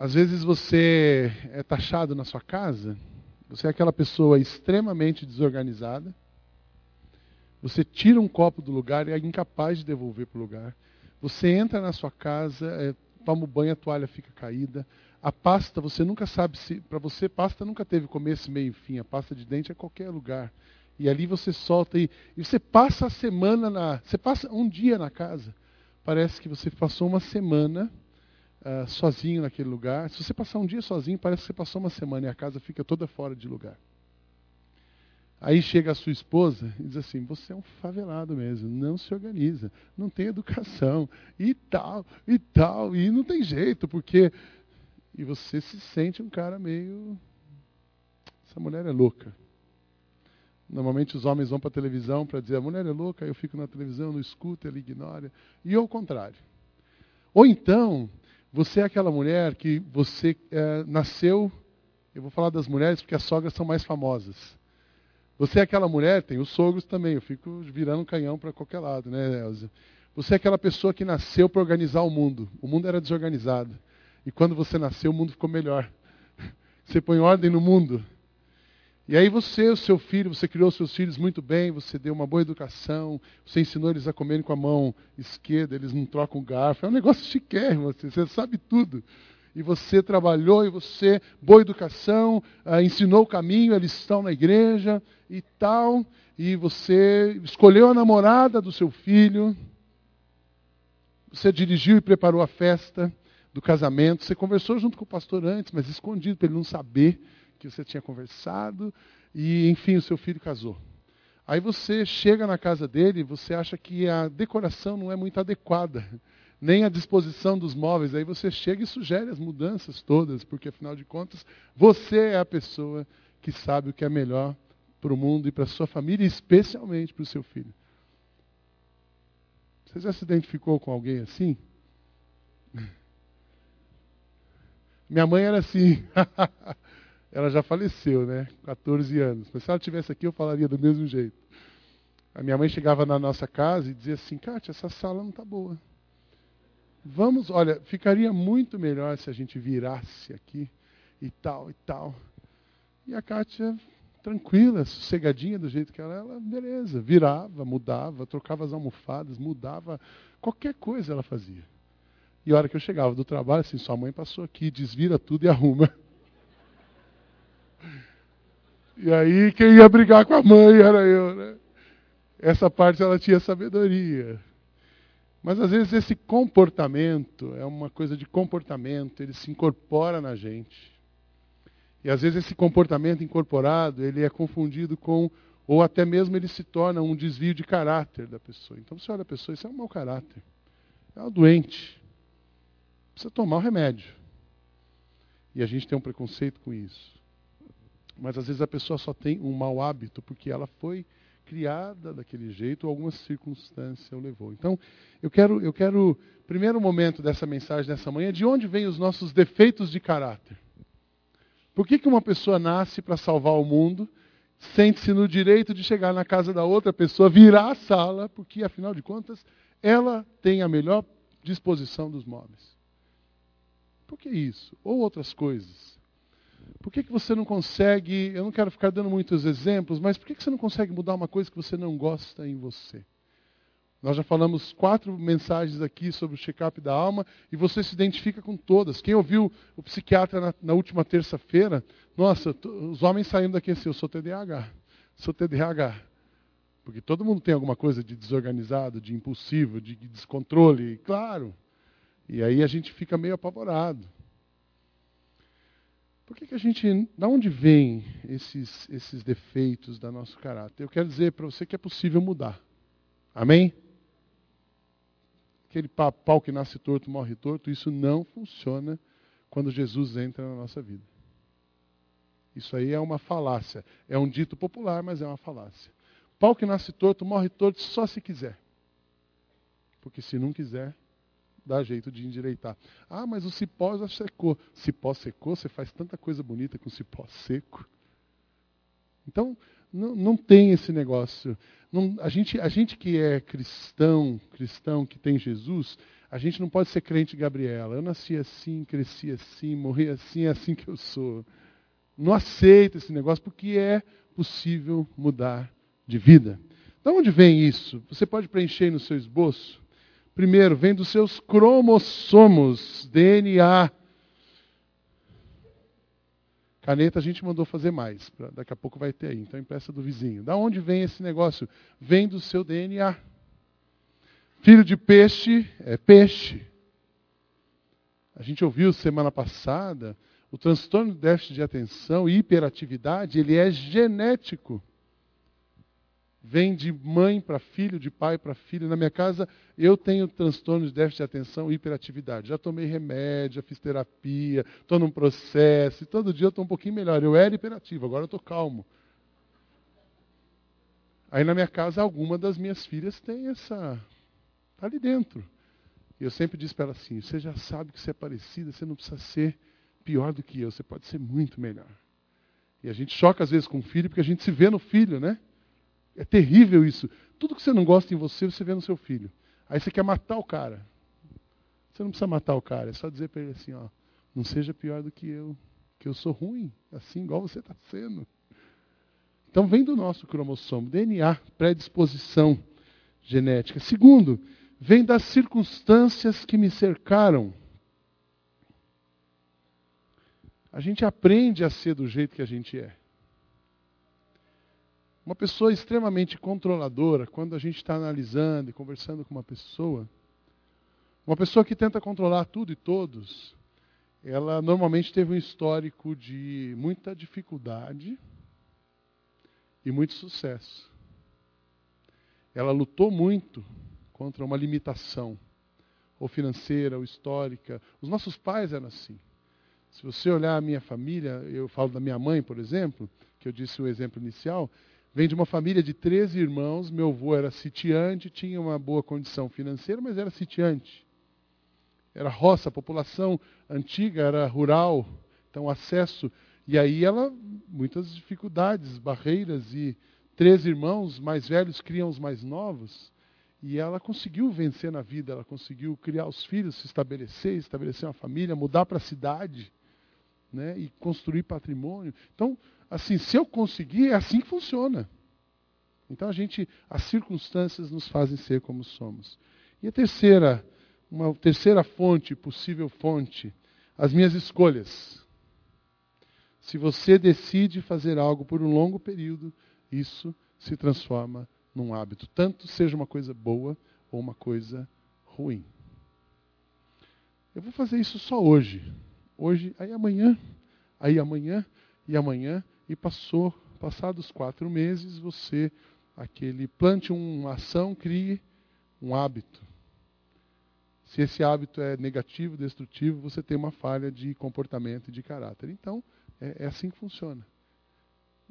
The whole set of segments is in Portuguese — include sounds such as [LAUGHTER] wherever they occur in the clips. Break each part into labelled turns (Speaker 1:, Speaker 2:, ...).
Speaker 1: Às vezes você é taxado na sua casa, você é aquela pessoa extremamente desorganizada, você tira um copo do lugar e é incapaz de devolver para o lugar. Você entra na sua casa, é, toma um banho, a toalha fica caída. A pasta, você nunca sabe se. Para você, pasta nunca teve começo, meio e fim. A pasta de dente é qualquer lugar. E ali você solta e, e você passa a semana na. Você passa um dia na casa. Parece que você passou uma semana uh, sozinho naquele lugar. Se você passar um dia sozinho, parece que você passou uma semana e a casa fica toda fora de lugar. Aí chega a sua esposa e diz assim: Você é um favelado mesmo, não se organiza, não tem educação, e tal, e tal, e não tem jeito, porque. E você se sente um cara meio. Essa mulher é louca. Normalmente os homens vão para a televisão para dizer: A mulher é louca, eu fico na televisão, não escuto, ela ignora. E ao contrário. Ou então, você é aquela mulher que você é, nasceu. Eu vou falar das mulheres porque as sogras são mais famosas você é aquela mulher, tem os sogros também, eu fico virando um canhão para qualquer lado, né, Elza? Você é aquela pessoa que nasceu para organizar o mundo. O mundo era desorganizado. E quando você nasceu, o mundo ficou melhor. [LAUGHS] Você põe ordem no mundo. E aí você, o seu filho, você criou seus filhos muito bem, você deu uma boa educação, você ensinou eles a comerem com a mão esquerda, eles não trocam garfo. É um negócio chiquérrimo, você, você sabe tudo. E você trabalhou, e você, boa educação, ah, ensinou o caminho, eles estão na igreja e tal, e você escolheu a namorada do seu filho, você dirigiu e preparou a festa do casamento, você conversou junto com o pastor antes, mas escondido para ele não saber que você tinha conversado, e enfim, o seu filho casou. Aí você chega na casa dele você acha que a decoração não é muito adequada [LAUGHS] nem a disposição dos móveis. Aí você chega e sugere as mudanças todas, porque afinal de contas, você é a pessoa que sabe o que é melhor para o mundo e para a sua família, e especialmente para o seu filho. Você já se identificou com alguém assim? [LAUGHS] Minha mãe era assim. [LAUGHS] ela já faleceu, né? 14 anos. Mas se ela estivesse aqui, eu falaria do mesmo jeito. A minha mãe chegava na nossa casa e dizia assim: Kátia, essa sala não está boa. Vamos, olha, ficaria muito melhor se a gente virasse aqui e tal e tal. E a Kátia, tranquila, sossegadinha do jeito que ela, ela, beleza, virava, mudava, trocava as almofadas, mudava, qualquer coisa ela fazia. E a hora que eu chegava do trabalho, assim, sua mãe passou aqui, desvira tudo e arruma. E aí quem ia brigar com a mãe era eu, né? Essa parte ela tinha sabedoria. Mas às vezes esse comportamento é uma coisa de comportamento, ele se incorpora na gente. E às vezes esse comportamento incorporado, ele é confundido com, ou até mesmo ele se torna um desvio de caráter da pessoa. Então você olha a pessoa, isso é um mau caráter. É uma doente. Precisa tomar o remédio. E a gente tem um preconceito com isso. Mas às vezes a pessoa só tem um mau hábito porque ela foi criada daquele jeito, ou alguma circunstância o levou. Então, eu quero, eu quero, primeiro momento dessa mensagem dessa manhã, de onde vêm os nossos defeitos de caráter? Por que, que uma pessoa nasce para salvar o mundo, sente-se no direito de chegar na casa da outra pessoa, virar a sala, porque, afinal de contas, ela tem a melhor disposição dos móveis? Por que isso? Ou outras coisas? Por que, que você não consegue, eu não quero ficar dando muitos exemplos, mas por que, que você não consegue mudar uma coisa que você não gosta em você? Nós já falamos quatro mensagens aqui sobre o check-up da alma e você se identifica com todas. Quem ouviu o psiquiatra na, na última terça-feira, nossa, os homens saindo daqui assim, eu sou TDAH, sou TDAH. Porque todo mundo tem alguma coisa de desorganizado, de impulsivo, de descontrole, claro. E aí a gente fica meio apavorado. Por que, que a gente. Da onde vêm esses, esses defeitos da nosso caráter? Eu quero dizer para você que é possível mudar. Amém? Aquele pau que nasce torto, morre torto, isso não funciona quando Jesus entra na nossa vida. Isso aí é uma falácia. É um dito popular, mas é uma falácia. Pau que nasce torto, morre torto só se quiser. Porque se não quiser, dá jeito de endireitar. Ah, mas o cipó já secou. Cipó secou, você faz tanta coisa bonita com cipó seco. Então, não, não tem esse negócio. Não, a, gente, a gente que é cristão, cristão que tem Jesus, A gente não pode ser crente Gabriela. Eu nasci assim, cresci assim, morri assim, é assim que eu sou. Não aceita esse negócio porque é possível mudar de vida. De onde vem isso? Você pode preencher no seu esboço. Primeiro, vem dos seus cromossomos, DNA. Caneta a gente mandou fazer mais, daqui a pouco vai ter aí, então empresta do vizinho. Da onde vem esse negócio? Vem do seu DNA. Filho de peixe é peixe. A gente ouviu semana passada, o transtorno de déficit de atenção e hiperatividade, ele é genético. Vem de mãe para filho, de pai para filho. Na minha casa, eu tenho transtorno de déficit de atenção e hiperatividade. Já tomei remédio, já fiz terapia, estou num processo, e todo dia eu estou um pouquinho melhor. Eu era hiperativo, agora eu estou calmo. Aí na minha casa, alguma das minhas filhas tem essa Está ali dentro. E eu sempre disse para ela assim: você já sabe que você é parecida, você não precisa ser pior do que eu, você pode ser muito melhor. E a gente choca às vezes com o filho, porque a gente se vê no filho, né? É terrível isso. Tudo que você não gosta em você, você vê no seu filho. Aí você quer matar o cara. Você não precisa matar o cara, é só dizer para ele assim: ó, não seja pior do que eu, que eu sou ruim, assim igual você está sendo. Então vem do nosso cromossomo, DNA, predisposição genética. Segundo, vem das circunstâncias que me cercaram. A gente aprende a ser do jeito que a gente é. Uma pessoa extremamente controladora, quando a gente está analisando e conversando com uma pessoa, uma pessoa que tenta controlar tudo e todos, ela normalmente teve um histórico de muita dificuldade e muito sucesso. Ela lutou muito contra uma limitação, ou financeira, ou histórica. Os nossos pais eram assim. Se você olhar a minha família, eu falo da minha mãe, por exemplo, que eu disse o exemplo inicial, vem de uma família de 13 irmãos. Meu avô era sitiante, tinha uma boa condição financeira, mas era sitiante. Era roça, a população antiga era rural, então acesso. E aí ela, muitas dificuldades, barreiras, e três irmãos mais velhos criam os mais novos. E ela conseguiu vencer na vida, ela conseguiu criar os filhos, se estabelecer, estabelecer uma família, mudar para a cidade, né, e construir patrimônio. Então, assim, se eu conseguir, é assim que funciona. Então a gente, as circunstâncias nos fazem ser como somos. E a terceira, uma terceira fonte, possível fonte, as minhas escolhas. Se você decide fazer algo por um longo período, isso se transforma num hábito, tanto seja uma coisa boa ou uma coisa ruim. Eu vou fazer isso só hoje. Hoje, aí amanhã, aí amanhã e amanhã, e passou, passados quatro meses, você, aquele, plante uma ação, crie um hábito. Se esse hábito é negativo, destrutivo, você tem uma falha de comportamento e de caráter. Então, é, é assim que funciona.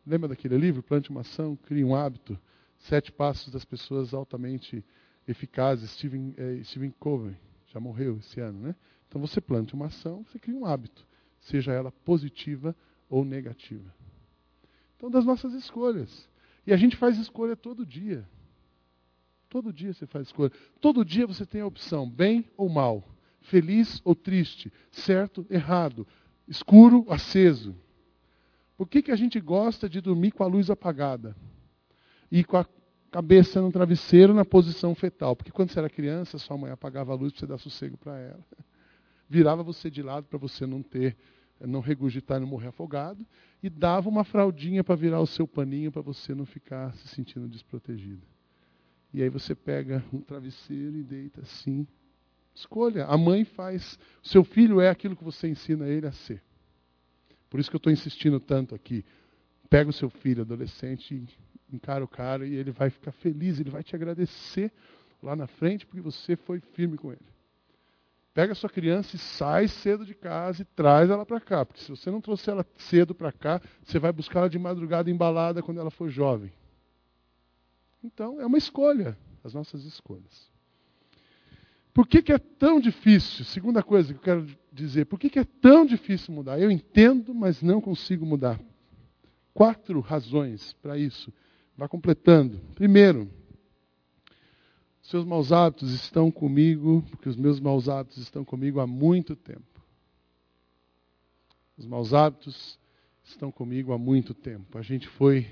Speaker 1: Lembra daquele livro, Plante uma Ação, Crie um Hábito? Sete Passos das Pessoas Altamente Eficazes, Stephen, eh, Stephen Covey, já morreu esse ano, né? Então você plante uma ação, você cria um hábito, seja ela positiva ou negativa. Então, das nossas escolhas. E a gente faz escolha todo dia. Todo dia você faz escolha. Todo dia você tem a opção, bem ou mal, feliz ou triste, certo, errado, escuro, aceso. Por que, que a gente gosta de dormir com a luz apagada? E com a cabeça no travesseiro na posição fetal. Porque quando você era criança, sua mãe apagava a luz para você dar sossego para ela. [LAUGHS] Virava você de lado para você não ter, não regurgitar e não morrer afogado. E dava uma fraldinha para virar o seu paninho para você não ficar se sentindo desprotegido. E aí você pega um travesseiro e deita assim. Escolha. A mãe faz. Seu filho é aquilo que você ensina ele a ser. Por isso que eu estou insistindo tanto aqui. Pega o seu filho adolescente, encara o cara e ele vai ficar feliz, ele vai te agradecer lá na frente porque você foi firme com ele. Pega a sua criança e sai cedo de casa e traz ela para cá. Porque se você não trouxer ela cedo para cá, você vai buscar ela de madrugada embalada quando ela for jovem. Então, é uma escolha, as nossas escolhas. Por que, que é tão difícil? Segunda coisa que eu quero dizer, por que, que é tão difícil mudar? Eu entendo, mas não consigo mudar. Quatro razões para isso. Vá completando. Primeiro, Seus maus hábitos estão comigo, porque os meus maus hábitos estão comigo há muito tempo. Os maus hábitos estão comigo há muito tempo. A gente foi.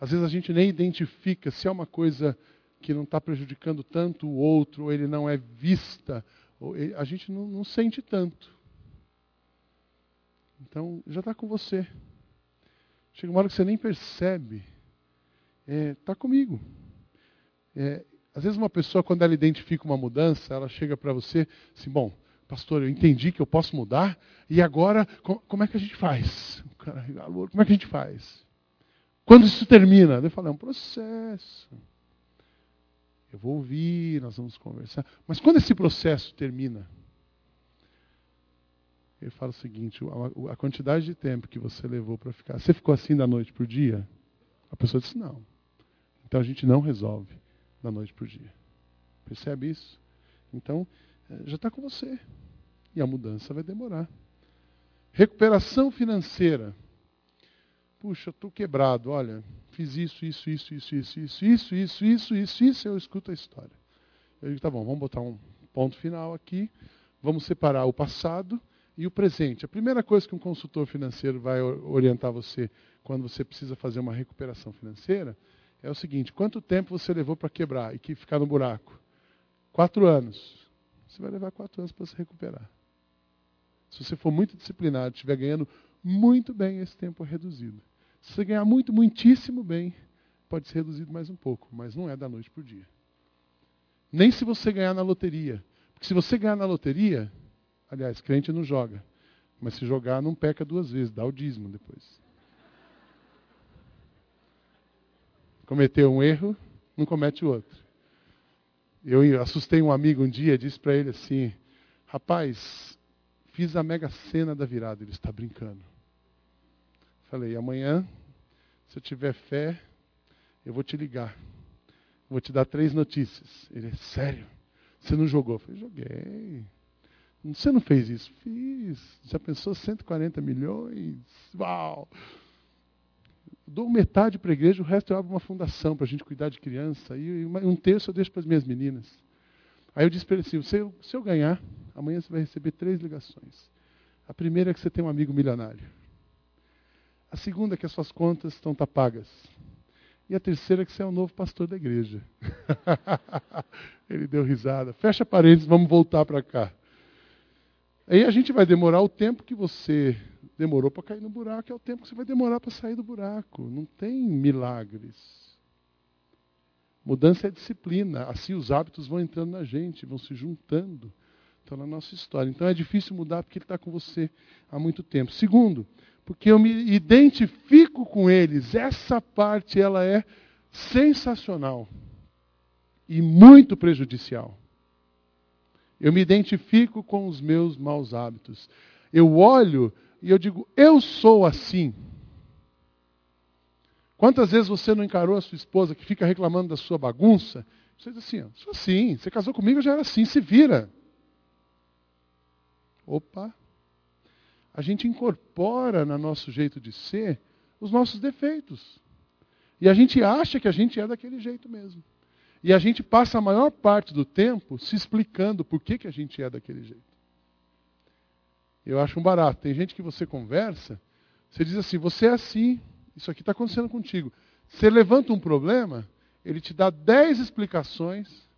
Speaker 1: Às vezes a gente nem identifica se é uma coisa que não está prejudicando tanto o outro, ou ele não é vista, a gente não, não sente tanto. Então, já está com você. Chega uma hora que você nem percebe. Está é, tá comigo. É, às vezes uma pessoa, quando ela identifica uma mudança, ela chega para você assim, bom, pastor, eu entendi que eu posso mudar, e agora, como é que a gente faz? Como é que a gente faz? Quando isso termina? Eu falo, é um processo. Eu vou ouvir, nós vamos conversar. Mas quando esse processo termina, ele fala o seguinte: a quantidade de tempo que você levou para ficar. Você ficou assim da noite para o dia? A pessoa disse: não. Então a gente não resolve da noite para o dia. Percebe isso? Então, eh, já está com você. E a mudança vai demorar. Recuperação financeira. Puxa, estou quebrado, olha, fiz isso, isso, isso, isso, isso, isso, isso, isso, isso, isso, isso, eu escuto a história. Eu digo, tá bom, vamos botar um ponto final aqui, vamos separar o passado e o presente. A primeira coisa que um consultor financeiro vai orientar você quando você precisa fazer uma recuperação financeira é o seguinte: quanto tempo você levou para quebrar e que ficar no buraco? Quatro anos. Você vai levar quatro anos para se recuperar. Se você for muito disciplinado, estiver ganhando muito bem, esse tempo é reduzido. Se você ganhar muito, muitíssimo bem, pode ser reduzido mais um pouco, mas não é da noite para o dia. Nem se você ganhar na loteria. Porque se você ganhar na loteria, aliás, crente não joga. Mas se jogar, não peca duas vezes, dá o dízimo depois. Cometeu um erro, não comete o outro. Eu assustei um amigo um dia, disse para ele assim: Rapaz, fiz a mega cena da virada. Ele está brincando. Falei: Amanhã, se eu tiver fé, eu vou te ligar. Vou te dar três notícias. Ele é sério. Você não jogou? Eu falei: Joguei. Você não fez isso? Fiz. Já pensou 140 milhões? Uau! Dou metade para a igreja, o resto eu abro uma fundação para a gente cuidar de criança, e um terço eu deixo para as minhas meninas. Aí eu disse para ele assim: se eu, se eu ganhar, amanhã você vai receber três ligações. A primeira é que você tem um amigo milionário. A segunda é que as suas contas estão tá pagas. E a terceira é que você é o novo pastor da igreja. [LAUGHS] ele deu risada. Fecha parênteses, vamos voltar para cá. Aí a gente vai demorar o tempo que você demorou para cair no buraco, é o tempo que você vai demorar para sair do buraco. Não tem milagres. Mudança é disciplina. Assim os hábitos vão entrando na gente, vão se juntando. Então, na nossa história. Então é difícil mudar porque ele está com você há muito tempo. Segundo, porque eu me identifico com eles. Essa parte ela é sensacional e muito prejudicial. Eu me identifico com os meus maus hábitos. Eu olho e eu digo, eu sou assim. Quantas vezes você não encarou a sua esposa que fica reclamando da sua bagunça? Você diz assim, sou assim, você casou comigo, já era assim, se vira. Opa! A gente incorpora no nosso jeito de ser os nossos defeitos. E a gente acha que a gente é daquele jeito mesmo. E a gente passa a maior parte do tempo se explicando por que, que a gente é daquele jeito. Eu acho um barato. Tem gente que você conversa, você diz assim, você é assim, isso aqui está acontecendo contigo. Você levanta um problema, ele te dá dez explicações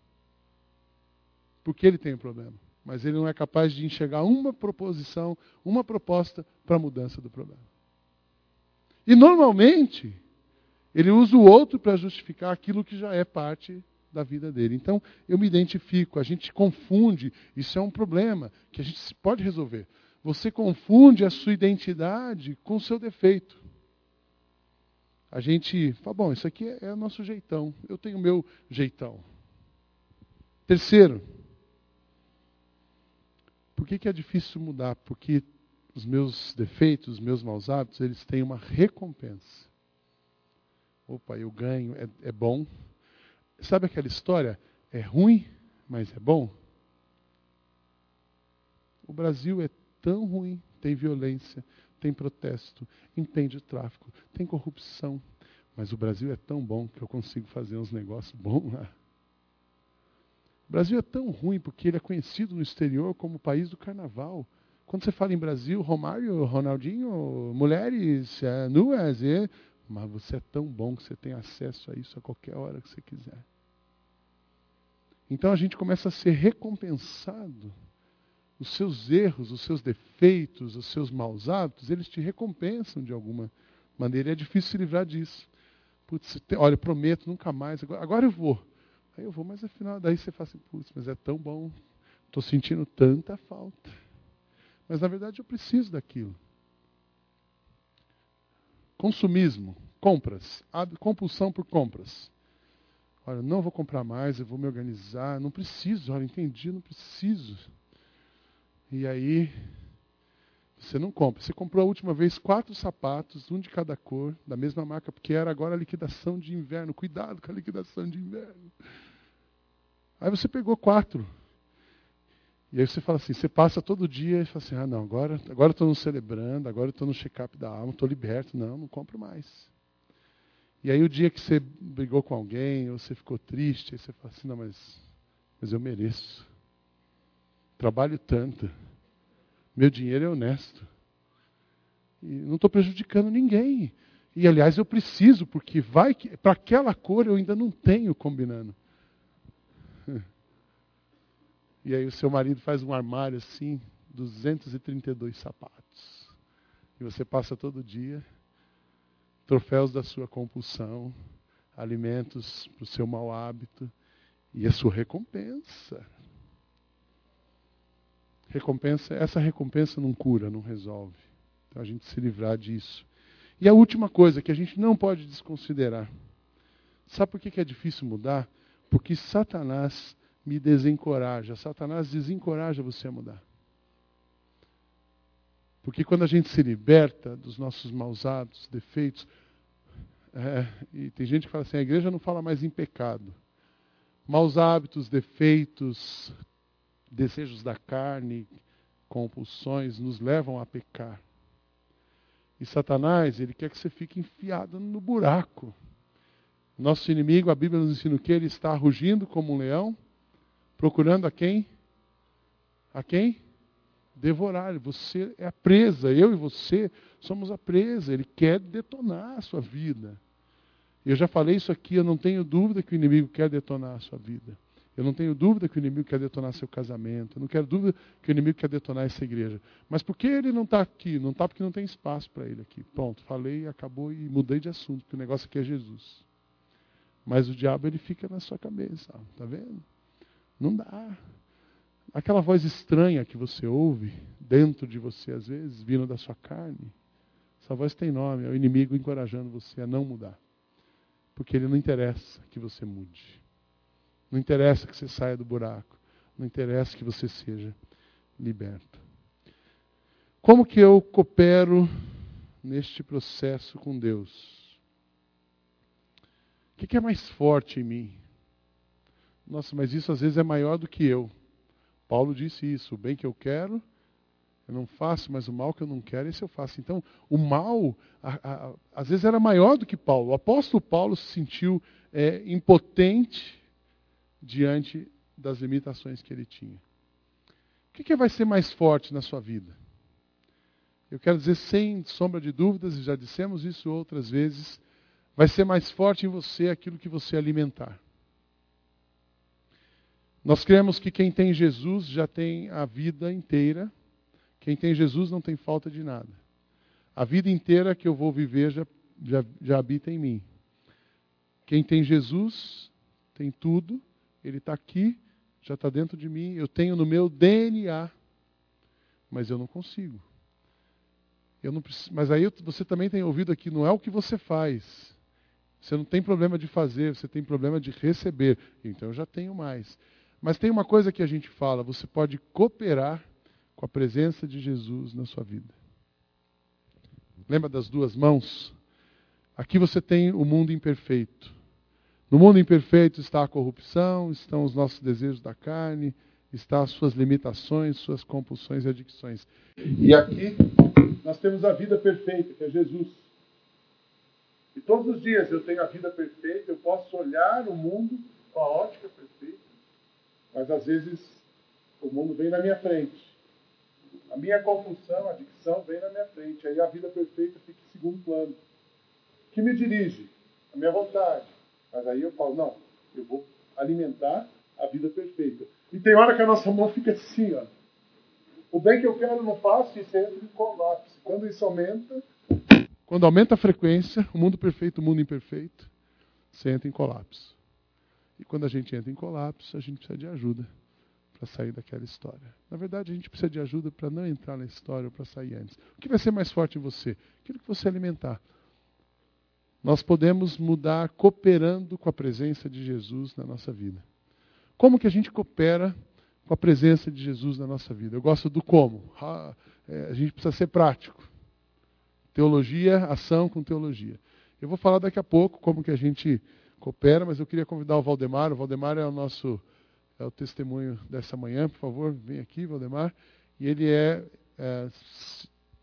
Speaker 1: porque ele tem um problema. Mas ele não é capaz de enxergar uma proposição, uma proposta para a mudança do problema. E normalmente, ele usa o outro para justificar aquilo que já é parte da vida dele. Então, eu me identifico, a gente confunde, isso é um problema que a gente pode resolver. Você confunde a sua identidade com o seu defeito. A gente fala, bom, isso aqui é, é o nosso jeitão, eu tenho o meu jeitão. Terceiro, por que, que é difícil mudar? Porque os meus defeitos, os meus maus hábitos, eles têm uma recompensa. Opa, eu ganho, é, é bom. Sabe aquela história? É ruim, mas é bom? O Brasil é tão ruim. Tem violência, tem protesto, impede o tráfico, tem corrupção. Mas o Brasil é tão bom que eu consigo fazer uns negócios bons lá. O Brasil é tão ruim porque ele é conhecido no exterior como o país do carnaval. Quando você fala em Brasil, Romário, Ronaldinho, mulheres é, nuas, é, mas você é tão bom que você tem acesso a isso a qualquer hora que você quiser. Então a gente começa a ser recompensado. Os seus erros, os seus defeitos, os seus maus hábitos, eles te recompensam de alguma maneira. E é difícil se livrar disso. Putz, olha, prometo, nunca mais. Agora, agora eu vou. Aí eu vou, mas afinal, daí você fala assim, putz, mas é tão bom. Estou sentindo tanta falta. Mas na verdade eu preciso daquilo. Consumismo, compras, compulsão por compras. Olha, não vou comprar mais, eu vou me organizar, não preciso, olha, entendi, não preciso. E aí, você não compra. Você comprou a última vez quatro sapatos, um de cada cor, da mesma marca, porque era agora a liquidação de inverno. Cuidado com a liquidação de inverno. Aí você pegou quatro. E aí você fala assim, você passa todo dia e fala assim, ah não, agora agora estou nos celebrando, agora estou no check-up da alma, estou liberto, não, não compro mais. E aí o dia que você brigou com alguém, ou você ficou triste, aí você fala assim, não, mas, mas eu mereço. Trabalho tanto. Meu dinheiro é honesto. E não estou prejudicando ninguém. E aliás eu preciso, porque vai que para aquela cor eu ainda não tenho combinando. [LAUGHS] E aí o seu marido faz um armário assim, 232 sapatos. E você passa todo dia troféus da sua compulsão, alimentos para o seu mau hábito e a sua recompensa. Recompensa, essa recompensa não cura, não resolve. Então a gente se livrar disso. E a última coisa que a gente não pode desconsiderar. Sabe por que é difícil mudar? Porque Satanás me desencoraja. Satanás desencoraja você a mudar. Porque quando a gente se liberta dos nossos maus hábitos, defeitos, é, e tem gente que fala assim, a igreja não fala mais em pecado. Maus hábitos, defeitos, desejos da carne, compulsões nos levam a pecar. E Satanás, ele quer que você fique enfiado no buraco. Nosso inimigo, a Bíblia nos ensina o que? Ele está rugindo como um leão, Procurando a quem? A quem? Devorar. Você é a presa. Eu e você somos a presa. Ele quer detonar a sua vida. Eu já falei isso aqui. Eu não tenho dúvida que o inimigo quer detonar a sua vida. Eu não tenho dúvida que o inimigo quer detonar seu casamento. Eu não quero dúvida que o inimigo quer detonar essa igreja. Mas por que ele não está aqui? Não está porque não tem espaço para ele aqui. Pronto, falei, acabou e mudei de assunto, porque o negócio aqui é Jesus. Mas o diabo ele fica na sua cabeça, está vendo? Não dá. Aquela voz estranha que você ouve dentro de você, às vezes, vindo da sua carne, essa voz tem nome, é o inimigo encorajando você a não mudar. Porque ele não interessa que você mude. Não interessa que você saia do buraco. Não interessa que você seja liberto. Como que eu coopero neste processo com Deus? O que é mais forte em mim? Nossa, mas isso às vezes é maior do que eu. Paulo disse isso: o bem que eu quero, eu não faço, mas o mal que eu não quero, esse eu faço. Então, o mal, a, a, às vezes era maior do que Paulo. O apóstolo Paulo se sentiu é, impotente diante das limitações que ele tinha. O que, que vai ser mais forte na sua vida? Eu quero dizer, sem sombra de dúvidas, e já dissemos isso outras vezes, vai ser mais forte em você aquilo que você alimentar. Nós cremos que quem tem Jesus já tem a vida inteira. Quem tem Jesus não tem falta de nada. A vida inteira que eu vou viver já, já, já habita em mim. Quem tem Jesus tem tudo, ele está aqui, já está dentro de mim, eu tenho no meu DNA, mas eu não consigo. Eu não preciso, mas aí você também tem ouvido aqui, não é o que você faz. Você não tem problema de fazer, você tem problema de receber. Então eu já tenho mais. Mas tem uma coisa que a gente fala: você pode cooperar com a presença de Jesus na sua vida. Lembra das duas mãos? Aqui você tem o mundo imperfeito. No mundo imperfeito está a corrupção, estão os nossos desejos da carne, estão as suas limitações, suas compulsões e adicções. E aqui nós temos a vida perfeita, que é Jesus. E todos os dias eu tenho a vida perfeita, eu posso olhar o mundo com a ótica perfeita Mas às vezes o mundo vem na minha frente. A minha confusão, a adicção vem na minha frente. Aí a vida perfeita fica em segundo plano. Que me dirige? A minha vontade. Mas aí eu falo, não, eu vou alimentar a vida perfeita. E tem hora que a nossa mão fica assim, ó. O bem que eu quero não faço isso entra em colapso. Quando isso aumenta, quando aumenta a frequência, o mundo perfeito, o mundo imperfeito, você entra em colapso. E quando a gente entra em colapso, a gente precisa de ajuda para sair daquela história. Na verdade, a gente precisa de ajuda para não entrar na história ou para sair antes. O que vai ser mais forte em você? Aquilo que você alimentar. Nós podemos mudar cooperando com a presença de Jesus na nossa vida. Como que a gente coopera com a presença de Jesus na nossa vida? Eu gosto do como. É, a gente precisa ser prático. Teologia, ação com teologia. Eu vou falar daqui a pouco como que a gente coopera, mas eu queria convidar o Valdemar. O Valdemar é o nosso é o testemunho dessa manhã, por favor, vem aqui, Valdemar. E ele é, é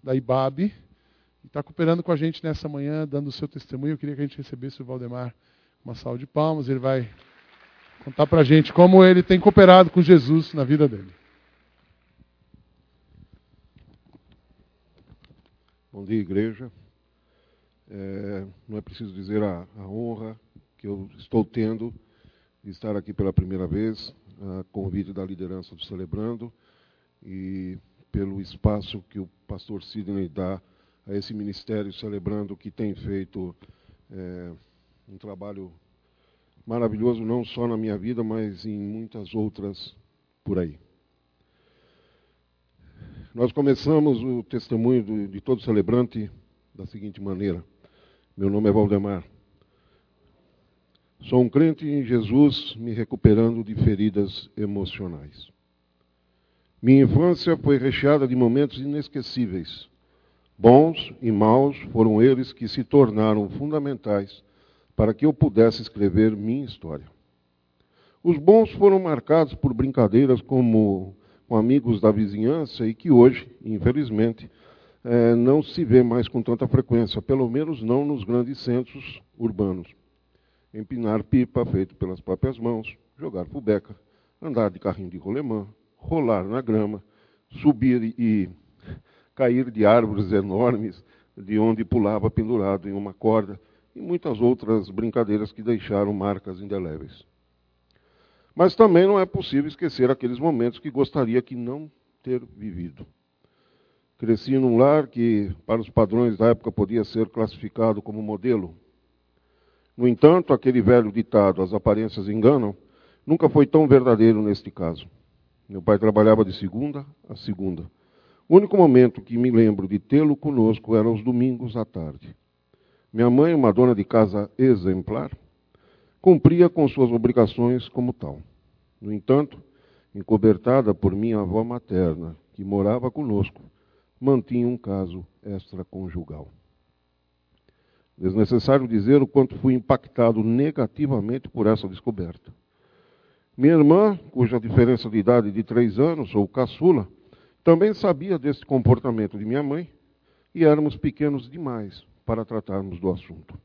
Speaker 1: da IBAB, está cooperando com a gente nessa manhã, dando o seu testemunho. Eu queria que a gente recebesse o Valdemar uma salva de palmas. Ele vai contar para a gente como ele tem cooperado com Jesus na vida dele.
Speaker 2: Bom dia, igreja. É, não é preciso dizer a, a, honra que eu estou tendo de estar aqui pela primeira vez, a convite da liderança do Celebrando e pelo espaço que o pastor Sidney dá a esse ministério Celebrando, que tem feito é, um trabalho maravilhoso, não só na minha vida, mas em muitas outras por aí. Nós começamos o testemunho de todo celebrante da seguinte maneira: Meu nome é Valdemar. Sou um crente em Jesus, me recuperando de feridas emocionais. Minha infância foi recheada de momentos inesquecíveis. Bons e maus foram eles que se tornaram fundamentais para que eu pudesse escrever minha história. Os bons foram marcados por brincadeiras como com amigos da vizinhança e que hoje, infelizmente, é, não se vê mais com tanta frequência, pelo menos não nos grandes centros urbanos. Empinar pipa feito pelas próprias mãos, jogar fubeca, andar de carrinho de rolemã, rolar na grama, subir e cair de árvores enormes, de onde pulava pendurado em uma corda, e muitas outras brincadeiras que deixaram marcas indeléveis. Mas também não é possível esquecer aqueles momentos que gostaria que não ter vivido. Cresci num lar que, para os padrões da época, podia ser classificado como modelo. No entanto, aquele velho ditado, as aparências enganam, nunca foi tão verdadeiro neste caso. Meu pai trabalhava de segunda a segunda. O único momento que me lembro de tê-lo conosco era os domingos à tarde. Minha mãe, uma dona de casa exemplar, cumpria com suas obrigações como tal. No entanto, encobertada por minha avó materna, que morava conosco, mantinha um caso extraconjugal. Desnecessário dizer o quanto fui impactado negativamente por essa descoberta. Minha irmã, cuja diferença de idade de três anos, ou caçula, também sabia desse comportamento de minha mãe e éramos pequenos demais para tratarmos do assunto.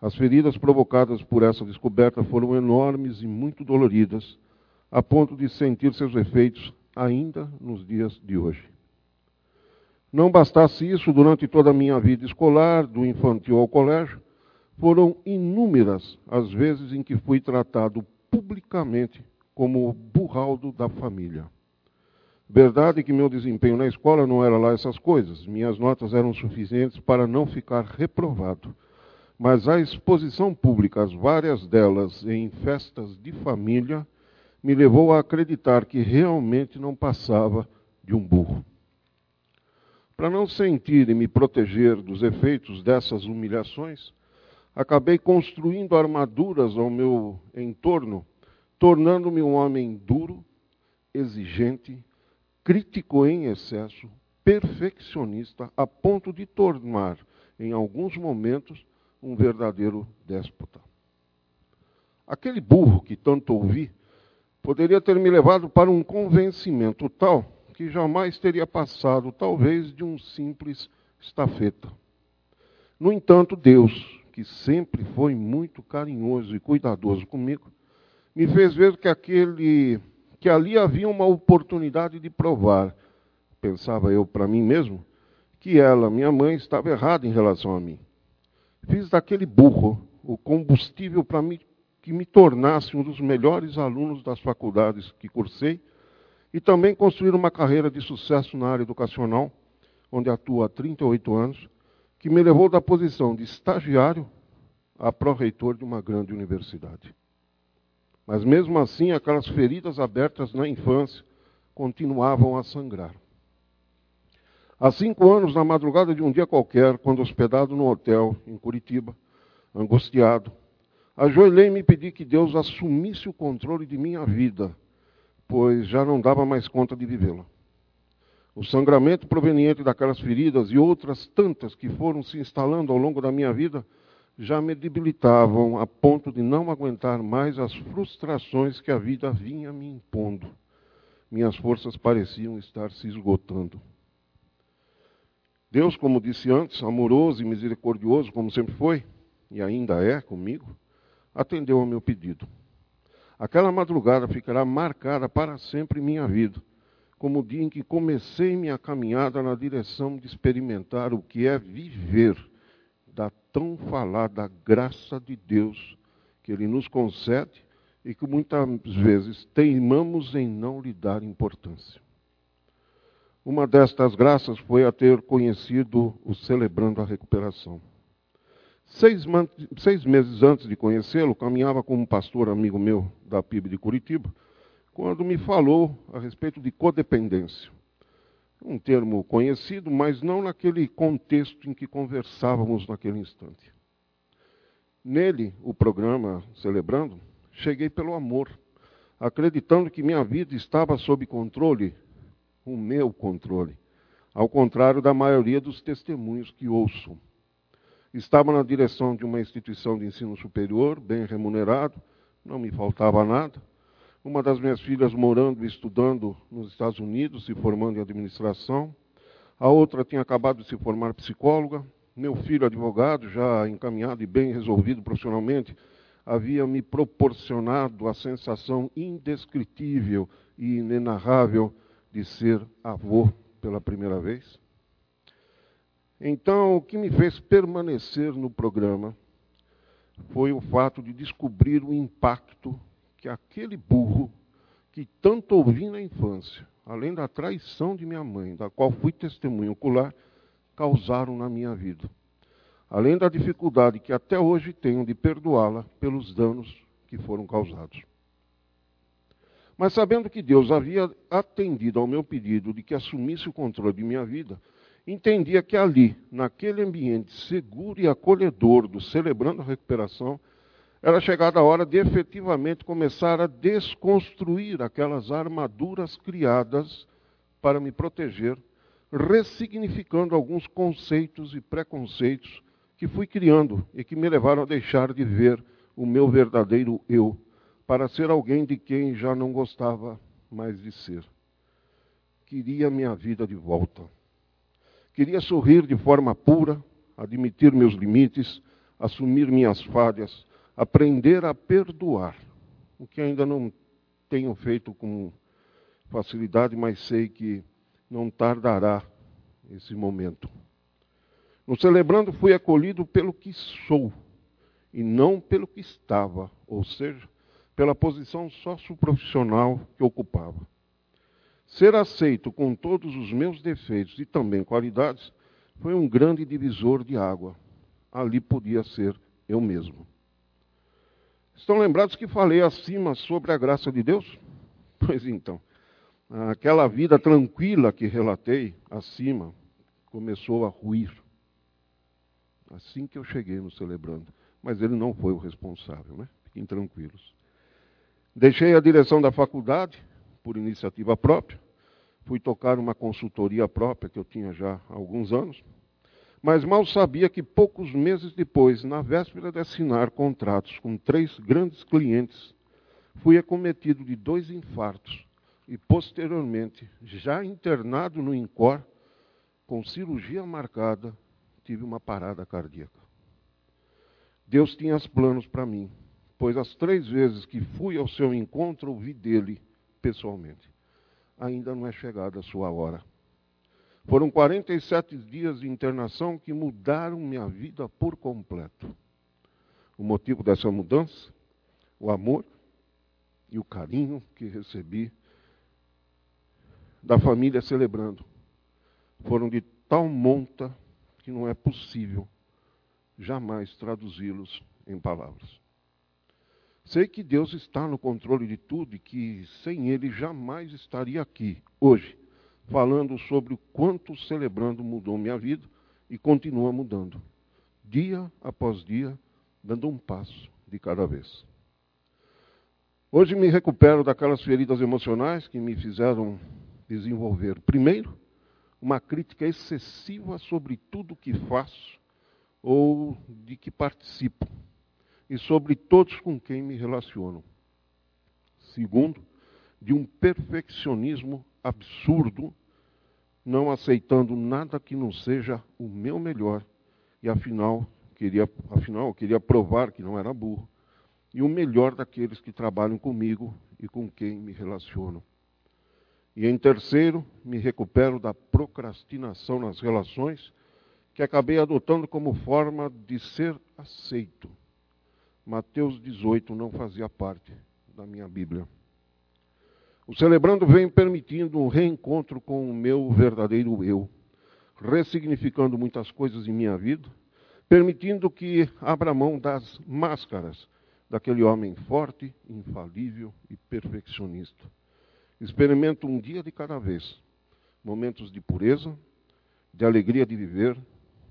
Speaker 2: As feridas provocadas por essa descoberta foram enormes e muito doloridas, a ponto de sentir seus efeitos ainda nos dias de hoje. Não bastasse isso, durante toda a minha vida escolar, do infantil ao colégio, foram inúmeras as vezes em que fui tratado publicamente como o burraldo da família. Verdade que meu desempenho na escola não era lá essas coisas. Minhas notas eram suficientes para não ficar reprovado mas a exposição pública, as várias delas em festas de família, me levou a acreditar que realmente não passava de um burro. Para não sentir e me proteger dos efeitos dessas humilhações, acabei construindo armaduras ao meu entorno, tornando-me um homem duro, exigente, crítico em excesso, perfeccionista, a ponto de tornar, em alguns momentos, um verdadeiro déspota. Aquele burro que tanto ouvi poderia ter me levado para um convencimento tal que jamais teria passado, talvez, de um simples estafeta. No entanto, Deus, que sempre foi muito carinhoso e cuidadoso comigo, me fez ver que aquele que ali havia uma oportunidade de provar, pensava eu para mim mesmo, que ela, minha mãe, estava errada em relação a mim. Fiz daquele burro o combustível para que me tornasse um dos melhores alunos das faculdades que cursei e também construir uma carreira de sucesso na área educacional, onde atuo há 38 anos, que me levou da posição de estagiário a pró-reitor de uma grande universidade. Mas mesmo assim, aquelas feridas abertas na infância continuavam a sangrar. Há cinco anos, na madrugada de um dia qualquer, quando hospedado no hotel em Curitiba, angustiado, ajoelhei-me e pedi que Deus assumisse o controle de minha vida, pois já não dava mais conta de vivê-la. O sangramento proveniente daquelas feridas e outras tantas que foram se instalando ao longo da minha vida já me debilitavam a ponto de não aguentar mais as frustrações que a vida vinha me impondo. Minhas forças pareciam estar se esgotando. Deus, como disse antes, amoroso e misericordioso, como sempre foi, e ainda é comigo, atendeu ao meu pedido. Aquela madrugada ficará marcada para sempre em minha vida, como o dia em que comecei minha caminhada na direção de experimentar o que é viver da tão falada graça de Deus que Ele nos concede e que muitas vezes teimamos em não lhe dar importância. Uma destas graças foi a ter conhecido o Celebrando a Recuperação. Seis, seis meses antes de conhecê-lo, caminhava com um pastor amigo meu da PIB de Curitiba, quando me falou a respeito de codependência um termo conhecido, mas não naquele contexto em que conversávamos naquele instante. Nele, o programa Celebrando, cheguei pelo amor, acreditando que minha vida estava sob controle, o meu controle, ao contrário da maioria dos testemunhos que ouço. Estava na direção de uma instituição de ensino superior, bem remunerado, não me faltava nada uma das minhas filhas morando e estudando nos Estados Unidos, se formando em administração. A outra tinha acabado de se formar psicóloga. Meu filho, advogado, já encaminhado e bem resolvido profissionalmente, havia me proporcionado a sensação indescritível e inenarrável de ser avô pela primeira vez. Então, o que me fez permanecer no programa foi o fato de descobrir o impacto que aquele burro que tanto ouvi na infância, além da traição de minha mãe, da qual fui testemunho ocular, causaram na minha vida. Além da dificuldade que até hoje tenho de perdoá-la pelos danos que foram causados. Mas sabendo que Deus havia atendido ao meu pedido de que assumisse o controle de minha vida, entendia que ali, naquele ambiente seguro e acolhedor do Celebrando a Recuperação, era chegada a hora de efetivamente começar a desconstruir aquelas armaduras criadas para me proteger, ressignificando alguns conceitos e preconceitos que fui criando e que me levaram a deixar de ver o meu verdadeiro eu, para ser alguém de quem já não gostava mais de ser. Queria minha vida de volta. Queria sorrir de forma pura, admitir meus limites, assumir minhas falhas, aprender a perdoar, o que ainda não tenho feito com facilidade, mas sei que não tardará esse momento. No celebrando, fui acolhido pelo que sou e não pelo que estava, ou seja, pela posição socioprofissional que ocupava. Ser aceito com todos os meus defeitos e também qualidades foi um grande divisor de água. Ali podia ser eu mesmo. Estão lembrados que falei acima sobre a graça de Deus? Pois então, aquela vida tranquila que relatei acima começou a ruir. Assim que eu cheguei no celebrando. Mas ele não foi o responsável, né? Fiquem tranquilos. Deixei a direção da faculdade por iniciativa própria. Fui tocar uma consultoria própria que eu tinha já há alguns anos. Mas mal sabia que poucos meses depois, na véspera de assinar contratos com três grandes clientes, fui acometido de dois infartos e, posteriormente, já internado no INCOR, com cirurgia marcada, tive uma parada cardíaca. Deus tinha planos para mim, pois as três vezes que fui ao seu encontro ouvi dele pessoalmente. Ainda não é chegada a sua hora. Foram 47 dias de internação que mudaram minha vida por completo. O motivo dessa mudança? O amor e o carinho que recebi da família celebrando. Foram de tal monta que não é possível jamais traduzi-los em palavras. Sei que Deus está no controle de tudo e que sem Ele jamais estaria aqui, hoje, falando sobre o quanto celebrando mudou minha vida e continua mudando, dia após dia, dando um passo de cada vez. Hoje me recupero daquelas feridas emocionais que me fizeram desenvolver, primeiro, uma crítica excessiva sobre tudo que faço ou de que participo e sobre todos com quem me relaciono. Segundo, de um perfeccionismo absurdo, não aceitando nada que não seja o meu melhor e afinal queria, afinal queria provar que não era burro e o melhor daqueles que trabalham comigo e com quem me relaciono. E em terceiro, me recupero da procrastinação nas relações que acabei adotando como forma de ser aceito. Mateus 18 não fazia parte da minha Bíblia. O celebrando vem permitindo um reencontro com o meu verdadeiro eu, ressignificando muitas coisas em minha vida, permitindo que abra mão das máscaras daquele homem forte, infalível e perfeccionista. Experimento um dia de cada vez momentos de pureza, de alegria de viver,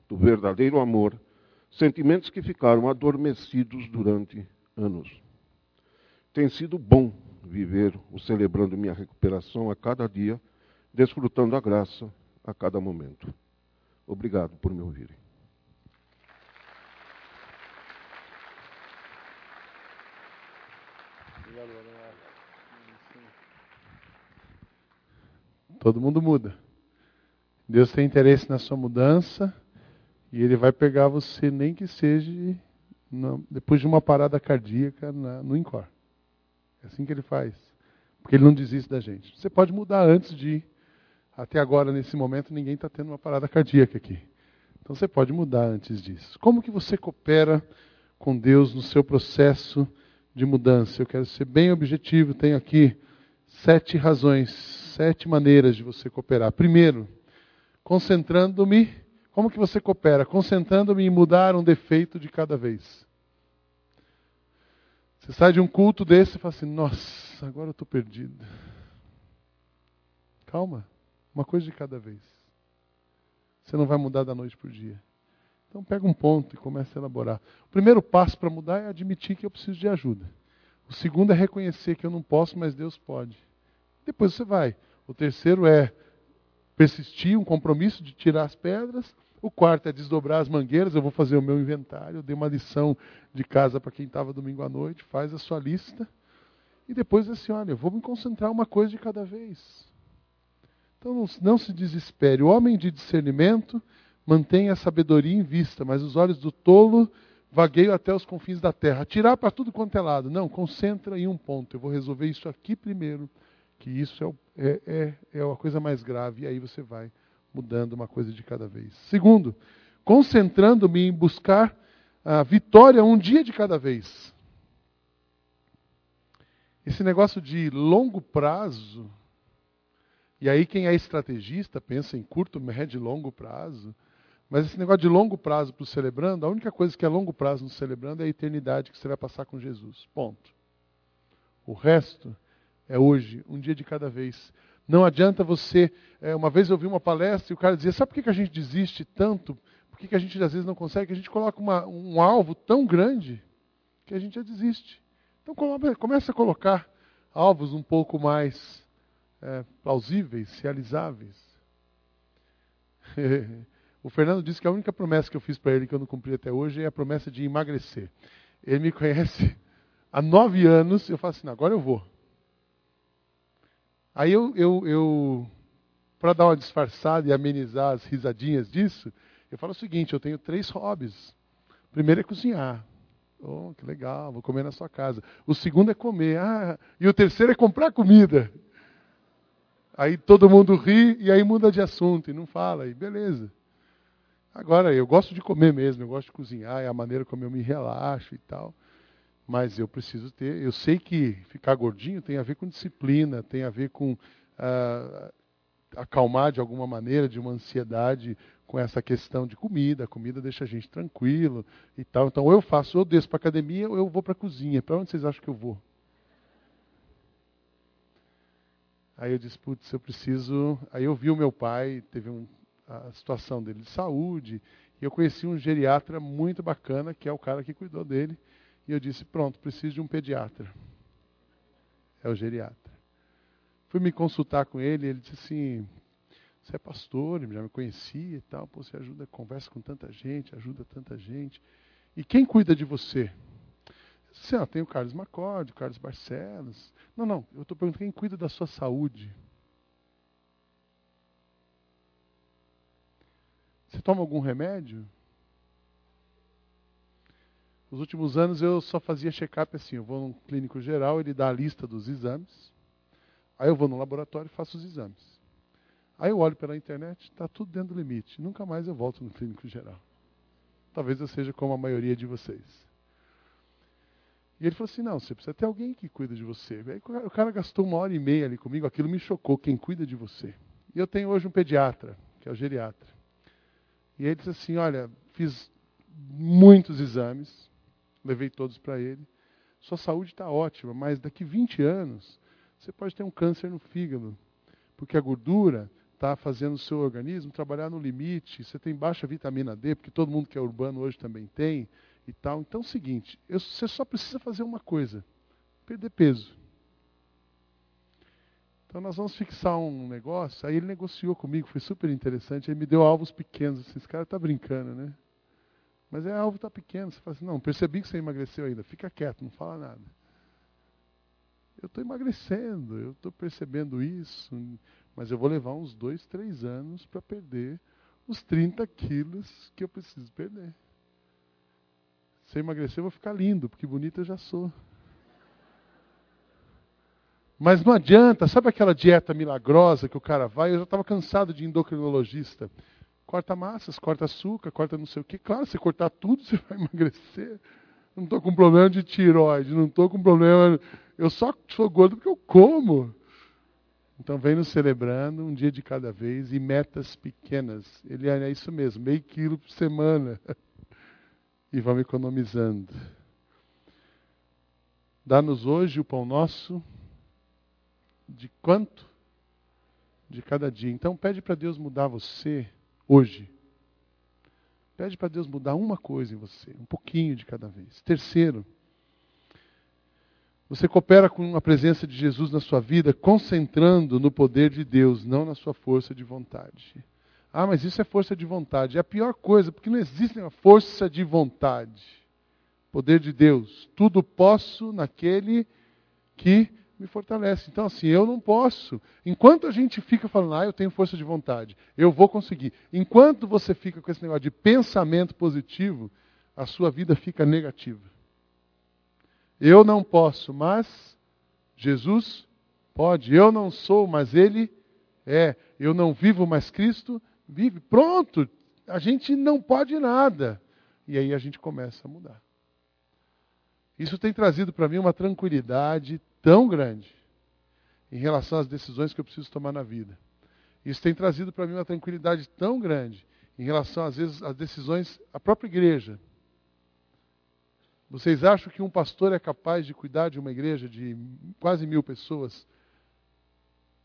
Speaker 2: do verdadeiro amor, sentimentos que ficaram adormecidos durante anos. Tem sido bom viver o celebrando minha recuperação a cada dia, desfrutando a graça a cada momento. Obrigado por me ouvirem.
Speaker 1: Todo mundo muda. Deus tem interesse na sua mudança e Ele vai pegar você, nem que seja depois de uma parada cardíaca no INCOR. É assim que Ele faz. Porque Ele não desiste da gente. Você pode mudar antes de ir. Até agora, nesse momento, ninguém está tendo uma parada cardíaca aqui. Então você pode mudar antes disso. Como que você coopera com Deus no seu processo de mudança? Eu quero ser bem objetivo. Tenho aqui sete razões sete maneiras de você cooperar. Primeiro, concentrando-me. Como que você coopera? Concentrando-me em mudar um defeito de cada vez. Você sai de um culto desse e fala assim: Nossa, agora eu estou perdido. Calma, uma coisa de cada vez. Você não vai mudar da noite para o dia. Então pega um ponto e começa a elaborar. O primeiro passo para mudar é admitir que eu preciso de ajuda. O segundo é reconhecer que eu não posso, mas Deus pode. Depois você vai. O terceiro é persistir, um compromisso de tirar as pedras. O quarto é desdobrar as mangueiras. Eu vou fazer o meu inventário. Eu dei uma lição de casa para quem estava domingo à noite. Faz a sua lista. E depois assim, olha, eu vou me concentrar uma coisa de cada vez. Então não, não se desespere. O homem de discernimento mantém a sabedoria em vista, mas os olhos do tolo vagueiam até os confins da terra. Tirar para tudo quanto é lado. Não, concentra em um ponto. Eu vou resolver isso aqui primeiro que isso é, é, é, é a coisa mais grave, e aí você vai mudando uma coisa de cada vez. Segundo, concentrando-me em buscar a vitória um dia de cada vez. Esse negócio de longo prazo, e aí quem é estrategista pensa em curto, médio e longo prazo, mas esse negócio de longo prazo para o celebrando, a única coisa que é longo prazo no celebrando é a eternidade que você vai passar com Jesus. Ponto. O resto é hoje, um dia de cada vez. Não adianta você. É, uma vez eu vi uma palestra e o cara dizia: sabe por que, que a gente desiste tanto? Por que, que a gente às vezes não consegue? Que a gente coloca uma, um alvo tão grande que a gente já desiste. Então começa a colocar alvos um pouco mais é, plausíveis, realizáveis. [LAUGHS] o Fernando disse que a única promessa que eu fiz para ele que eu não cumpri até hoje é a promessa de emagrecer. Ele me conhece há nove anos, eu falo assim, agora eu vou. Aí eu, eu, eu para dar uma disfarçada e amenizar as risadinhas disso, eu falo o seguinte: eu tenho três hobbies. O primeiro é cozinhar. Oh, que legal, vou comer na sua casa. O segundo é comer. Ah, e o terceiro é comprar comida. Aí todo mundo ri e aí muda de assunto e não fala. E beleza. Agora, eu gosto de comer mesmo, eu gosto de cozinhar, é a maneira como eu me relaxo e tal. Mas eu preciso ter. Eu sei que ficar gordinho tem a ver com disciplina, tem a ver com ah, acalmar de alguma maneira de uma ansiedade com essa questão de comida. A comida deixa a gente tranquilo e tal. Então, ou eu faço, ou desço para academia, ou eu vou para a cozinha. Para onde vocês acham que eu vou? Aí eu disse, putz, eu preciso. Aí eu vi o meu pai, teve um, a situação dele de saúde, e eu conheci um geriatra muito bacana, que é o cara que cuidou dele. E eu disse, pronto, preciso de um pediatra. É o geriatra. Fui me consultar com ele, ele disse assim, você é pastor, já me conhecia e tal, pô, você ajuda, conversa com tanta gente, ajuda tanta gente. E quem cuida de você? Sim, ó, tem o Carlos Macorde, o Carlos Barcelos. Não, não, eu estou perguntando quem cuida da sua saúde. Você toma algum remédio? Nos últimos anos eu só fazia check-up assim, eu vou num clínico geral, ele dá a lista dos exames. Aí eu vou no laboratório e faço os exames. Aí eu olho pela internet, está tudo dentro do limite. Nunca mais eu volto no clínico geral. Talvez eu seja como a maioria de vocês. E ele falou assim: não, você precisa ter alguém que cuida de você. Aí o cara gastou uma hora e meia ali comigo, aquilo me chocou. Quem cuida de você? E eu tenho hoje um pediatra, que é o geriatra. E ele disse assim: olha, fiz muitos exames, levei todos para ele. Sua saúde está ótima, mas daqui 20 anos você pode ter um câncer no fígado, porque a gordura está fazendo o seu organismo trabalhar no limite. Você tem baixa vitamina D, porque todo mundo que é urbano hoje também tem e tal. Então é o seguinte, você só precisa fazer uma coisa: perder peso. Então nós vamos fixar um negócio. Aí ele negociou comigo, foi super interessante. Ele me deu alvos pequenos. Assim, esse cara está brincando, né? Mas é alvo está pequeno. Você fala assim, não, percebi que você emagreceu ainda. Fica quieto, não fala nada. Eu estou emagrecendo, eu estou percebendo isso, mas eu vou levar uns dois, três anos para perder os 30 quilos que eu preciso perder. Se eu emagrecer, eu vou ficar lindo, porque bonita eu já sou. Mas não adianta, sabe aquela dieta milagrosa que o cara vai? Eu já estava cansado de endocrinologista. Corta massas, corta açúcar, corta não sei o quê. Claro, se cortar tudo, [LAUGHS] você vai emagrecer. Não estou com problema de tiroide, não estou com problema. Eu só sou gordo porque eu como. Então vem nos celebrando um dia de cada vez e metas pequenas. Ele é isso mesmo, meio quilo por semana. [LAUGHS] e vamos economizando. Dá-nos hoje o pão nosso de quanto? De cada dia. Então pede para Deus mudar você hoje. Pede para Deus mudar uma coisa em você, um pouquinho de cada vez. Terceiro, você coopera com a presença de Jesus na sua vida, concentrando no poder de Deus, não na sua força de vontade. Ah, mas isso é força de vontade. É a pior coisa, porque não existe uma força de vontade. Poder de Deus. Tudo posso naquele que me fortalece. Então, assim, eu não posso. Enquanto a gente fica falando, ah, eu tenho força de vontade, eu vou conseguir. Enquanto você fica com esse negócio de pensamento positivo, a sua vida fica negativa. Eu não posso, mas Jesus pode. Eu não sou, mas Ele é. Eu não vivo, mas Cristo vive. Pronto, a gente não pode nada. E aí a gente começa a mudar. Isso tem trazido para mim uma tranquilidade tão grande em relação às decisões que eu preciso tomar na vida. Isso tem trazido para mim uma tranquilidade tão grande em relação, às vezes, às decisões, a própria igreja. Vocês acham que um pastor é capaz de cuidar de uma igreja de quase mil pessoas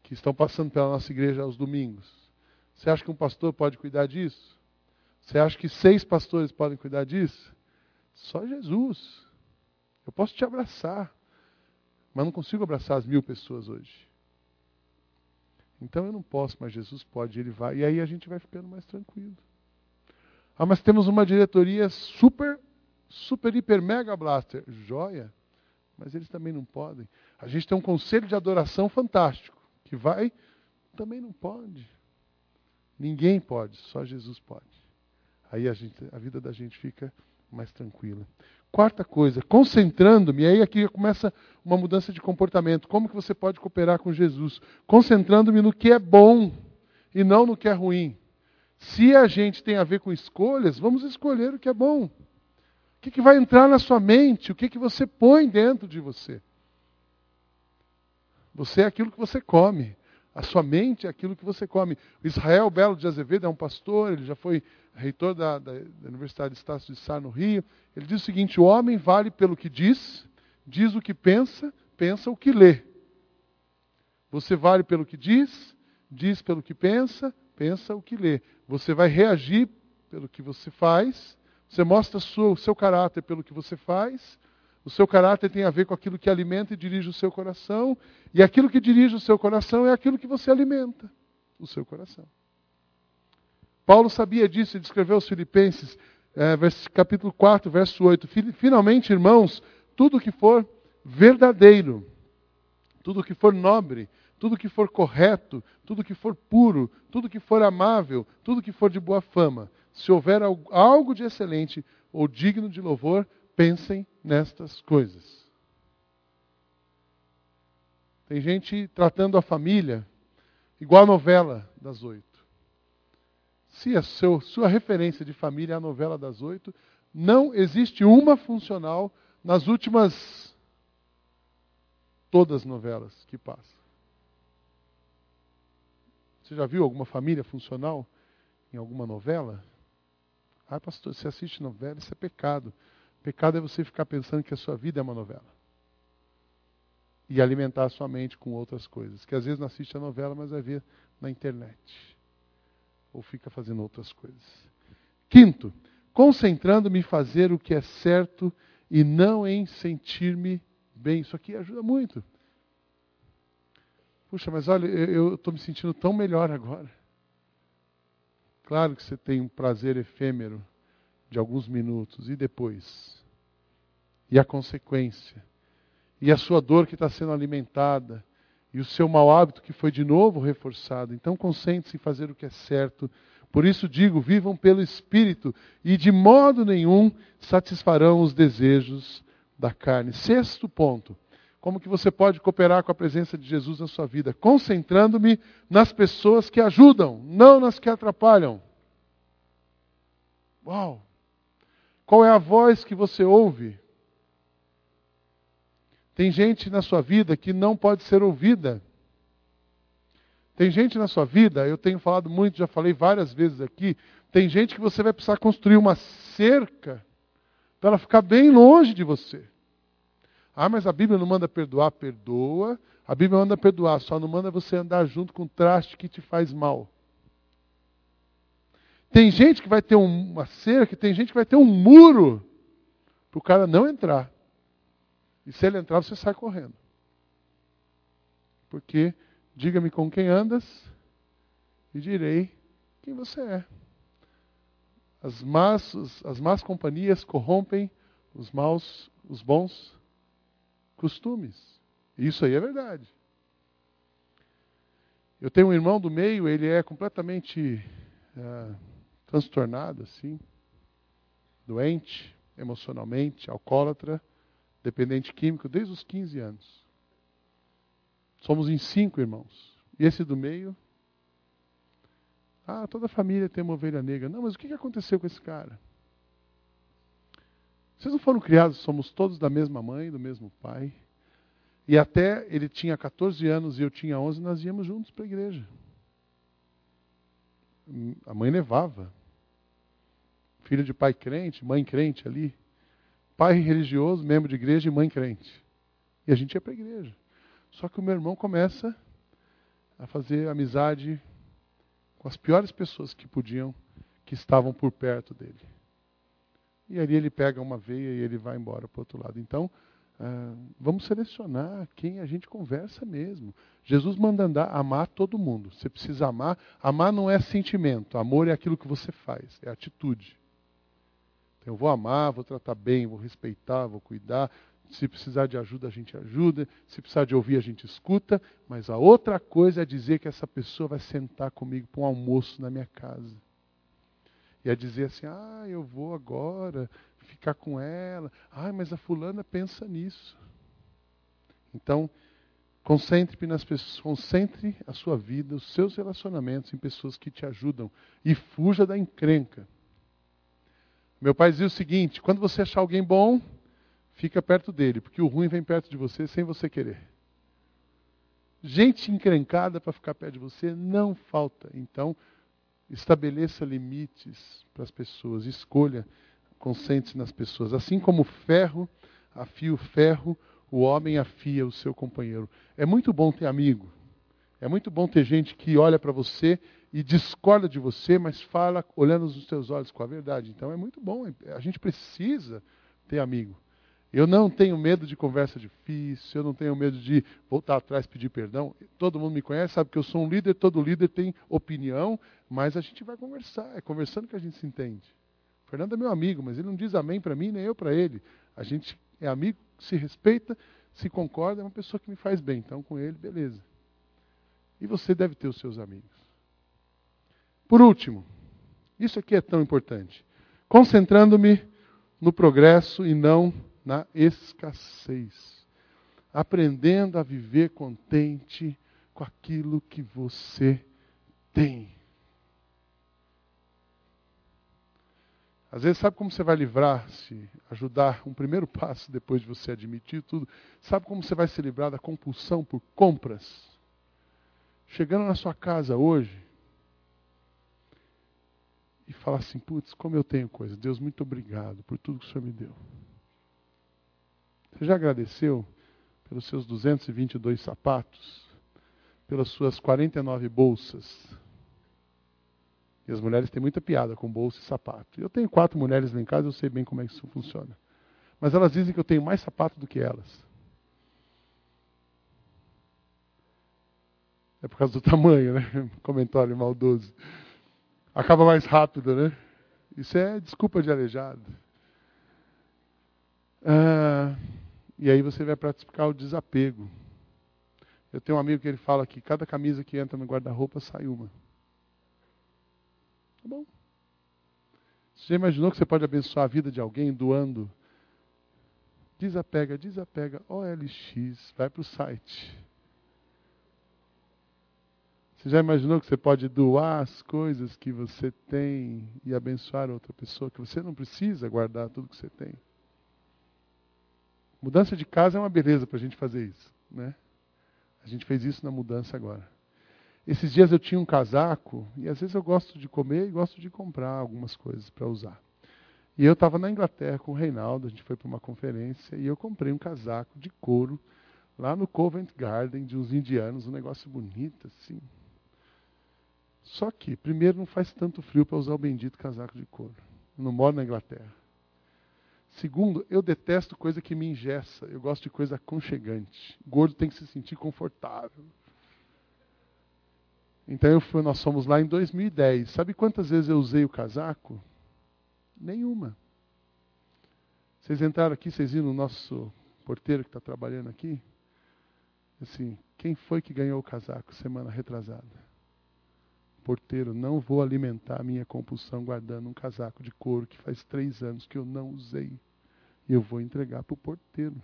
Speaker 1: que estão passando pela nossa igreja aos domingos? Você acha que um pastor pode cuidar disso? Você acha que seis pastores podem cuidar disso? Só Jesus. Eu posso te abraçar. Mas não consigo abraçar as mil pessoas hoje. Então eu não posso, mas Jesus pode, ele vai. E aí a gente vai ficando mais tranquilo. Ah, mas temos uma diretoria super, super, hiper, mega blaster. Joia. Mas eles também não podem. A gente tem um conselho de adoração fantástico. Que vai, também não pode. Ninguém pode, só Jesus pode. Aí a, gente, a vida da gente fica mais tranquila. Quarta coisa, concentrando-me, aí aqui começa uma mudança de comportamento. Como que você pode cooperar com Jesus? Concentrando-me no que é bom e não no que é ruim. Se a gente tem a ver com escolhas, vamos escolher o que é bom. O que, que vai entrar na sua mente? O que, que você põe dentro de você? Você é aquilo que você come. A sua mente é aquilo que você come. Israel Belo de Azevedo é um pastor, ele já foi reitor da, da, da Universidade de Estácio de Sá, no Rio. Ele diz o seguinte: o homem vale pelo que diz, diz o que pensa, pensa o que lê. Você vale pelo que diz, diz pelo que pensa, pensa o que lê. Você vai reagir pelo que você faz, você mostra o seu caráter pelo que você faz, o seu caráter tem a ver com aquilo que alimenta e dirige o seu coração, e aquilo que dirige o seu coração é aquilo que você alimenta, o seu coração. Paulo sabia disso e descreveu aos Filipenses, é, capítulo 4, verso 8. Finalmente, irmãos, tudo que for verdadeiro, tudo que for nobre, tudo que for correto, tudo que for puro, tudo que for amável, tudo que for de boa fama, se houver algo de excelente ou digno de louvor, pensem nestas coisas. Tem gente tratando a família igual a novela das oito. Se a seu, sua referência de família é a novela das oito, não existe uma funcional nas últimas todas as novelas que passam. Você já viu alguma família funcional em alguma novela? Ah, pastor, você assiste novela, isso é pecado. Pecado é você ficar pensando que a sua vida é uma novela. E alimentar a sua mente com outras coisas. Que às vezes não assiste a novela, mas vai ver na internet. Ou fica fazendo outras coisas. Quinto, concentrando-me em fazer o que é certo e não em sentir-me bem. Isso aqui ajuda muito. Puxa, mas olha, eu estou me sentindo tão melhor agora. Claro que você tem um prazer efêmero de alguns minutos. E depois? E a consequência? E a sua dor que está sendo alimentada? E o seu mau hábito que foi de novo reforçado? Então concentre-se em fazer o que é certo. Por isso digo: vivam pelo Espírito e de modo nenhum satisfarão os desejos da carne. Sexto ponto. Como que você pode cooperar com a presença de Jesus na sua vida? Concentrando-me nas pessoas que ajudam, não nas que atrapalham. Uau! Qual é a voz que você ouve? Tem gente na sua vida que não pode ser ouvida. Tem gente na sua vida, eu tenho falado muito, já falei várias vezes aqui, tem gente que você vai precisar construir uma cerca para ela ficar bem longe de você. Ah, mas a Bíblia não manda perdoar, perdoa. A Bíblia manda perdoar, só não manda você andar junto com o traste que te faz mal. Tem gente que vai ter uma cerca, tem gente que vai ter um muro para o cara não entrar. E se ele entrar, você sai correndo. Porque, diga-me com quem andas, e direi quem você é. As más, as más companhias corrompem os maus, os bons costumes. Isso aí é verdade. Eu tenho um irmão do meio, ele é completamente uh, transtornado, assim, doente emocionalmente, alcoólatra, dependente químico, desde os 15 anos. Somos em cinco irmãos. E esse do meio. Ah, toda família tem uma ovelha negra. Não, mas o que aconteceu com esse cara? Vocês não foram criados, somos todos da mesma mãe, do mesmo pai. E até ele tinha 14 anos e eu tinha 11, nós íamos juntos para a igreja. A mãe levava filho de pai crente, mãe crente ali. Pai religioso, membro de igreja e mãe crente. E a gente ia para a igreja. Só que o meu irmão começa a fazer amizade com as piores pessoas que podiam, que estavam por perto dele. E ali ele pega uma veia e ele vai embora para o outro lado. Então, uh, vamos selecionar quem a gente conversa mesmo. Jesus manda andar, amar todo mundo. Você precisa amar. Amar não é sentimento. Amor é aquilo que você faz, é atitude. Eu vou amar, vou tratar bem, vou respeitar, vou cuidar. Se precisar de ajuda, a gente ajuda. Se precisar de ouvir, a gente escuta. Mas a outra coisa é dizer que essa pessoa vai sentar comigo para um almoço na minha casa. E é dizer assim: ah, eu vou agora ficar com ela. Ai, mas a fulana pensa nisso. Então, concentre nas pessoas, concentre a sua vida, os seus relacionamentos em pessoas que te ajudam e fuja da encrenca. Meu pai dizia o seguinte: quando você achar alguém bom, fica perto dele, porque o ruim vem perto de você sem você querer. Gente encrencada para ficar perto de você não falta. Então, estabeleça limites para as pessoas, escolha, concentre-se nas pessoas. Assim como o ferro afia o ferro, o homem afia o seu companheiro. É muito bom ter amigo. É muito bom ter gente que olha para você e discorda de você, mas fala olhando nos seus olhos com a verdade. Então é muito bom. A gente precisa ter amigo. Eu não tenho medo de conversa difícil, eu não tenho medo de voltar atrás pedir perdão. Todo mundo me conhece, sabe que eu sou um líder, todo líder tem opinião, mas a gente vai conversar, é conversando que a gente se entende. O Fernando é meu amigo, mas ele não diz amém para mim, nem eu para ele. A gente é amigo, se respeita, se concorda, é uma pessoa que me faz bem. Então, com ele, beleza. E você deve ter os seus amigos. Por último, isso aqui é tão importante. Concentrando-me no progresso e não na escassez. Aprendendo a viver contente com aquilo que você tem. Às vezes, sabe como você vai livrar-se, ajudar um primeiro [LAUGHS] passo depois de você admitir tudo? Sabe como você vai se livrar da compulsão por compras? Chegando na sua casa hoje e falar assim: putz, como eu tenho coisa. Deus, muito obrigado por tudo que o Senhor me deu. Você já agradeceu pelos seus 222 sapatos, pelas suas 49 bolsas? E as mulheres têm muita piada com bolsa e sapato. Eu tenho quatro mulheres lá em casa, eu sei bem como é que isso funciona. Mas elas dizem que eu tenho mais sapato do que elas. É por causa do tamanho, né? [LAUGHS] Comentário maldoso. Acaba mais rápido, né? Isso é desculpa de aleijado. Ah, e aí você vai praticar o desapego. Eu tenho um amigo que ele fala que cada camisa que entra no guarda-roupa sai uma. Tá bom. Você já imaginou que você pode abençoar a vida de alguém doando? Desapega, desapega. OLX, vai para o site. Você já imaginou que você pode doar as coisas que você tem e abençoar outra pessoa? Que você não precisa guardar tudo que você tem. Mudança de casa é uma beleza para a gente fazer isso. Né? A gente fez isso na mudança agora. Esses dias eu tinha um casaco, e às vezes eu gosto de comer e gosto de comprar algumas coisas para usar. E eu estava na Inglaterra com o Reinaldo, a gente foi para uma conferência, e eu comprei um casaco de couro lá no Covent Garden de uns indianos, um negócio bonito assim. Só que, primeiro, não faz tanto frio para usar o bendito casaco de couro. Eu não moro na Inglaterra. Segundo, eu detesto coisa que me ingessa. Eu gosto de coisa aconchegante. Gordo tem que se sentir confortável. Então eu fui, nós fomos lá em 2010. Sabe quantas vezes eu usei o casaco? Nenhuma. Vocês entraram aqui, vocês viram o nosso porteiro que está trabalhando aqui? Assim, quem foi que ganhou o casaco semana retrasada? Porteiro, não vou alimentar a minha compulsão guardando um casaco de couro que faz três anos que eu não usei eu vou entregar para o porteiro.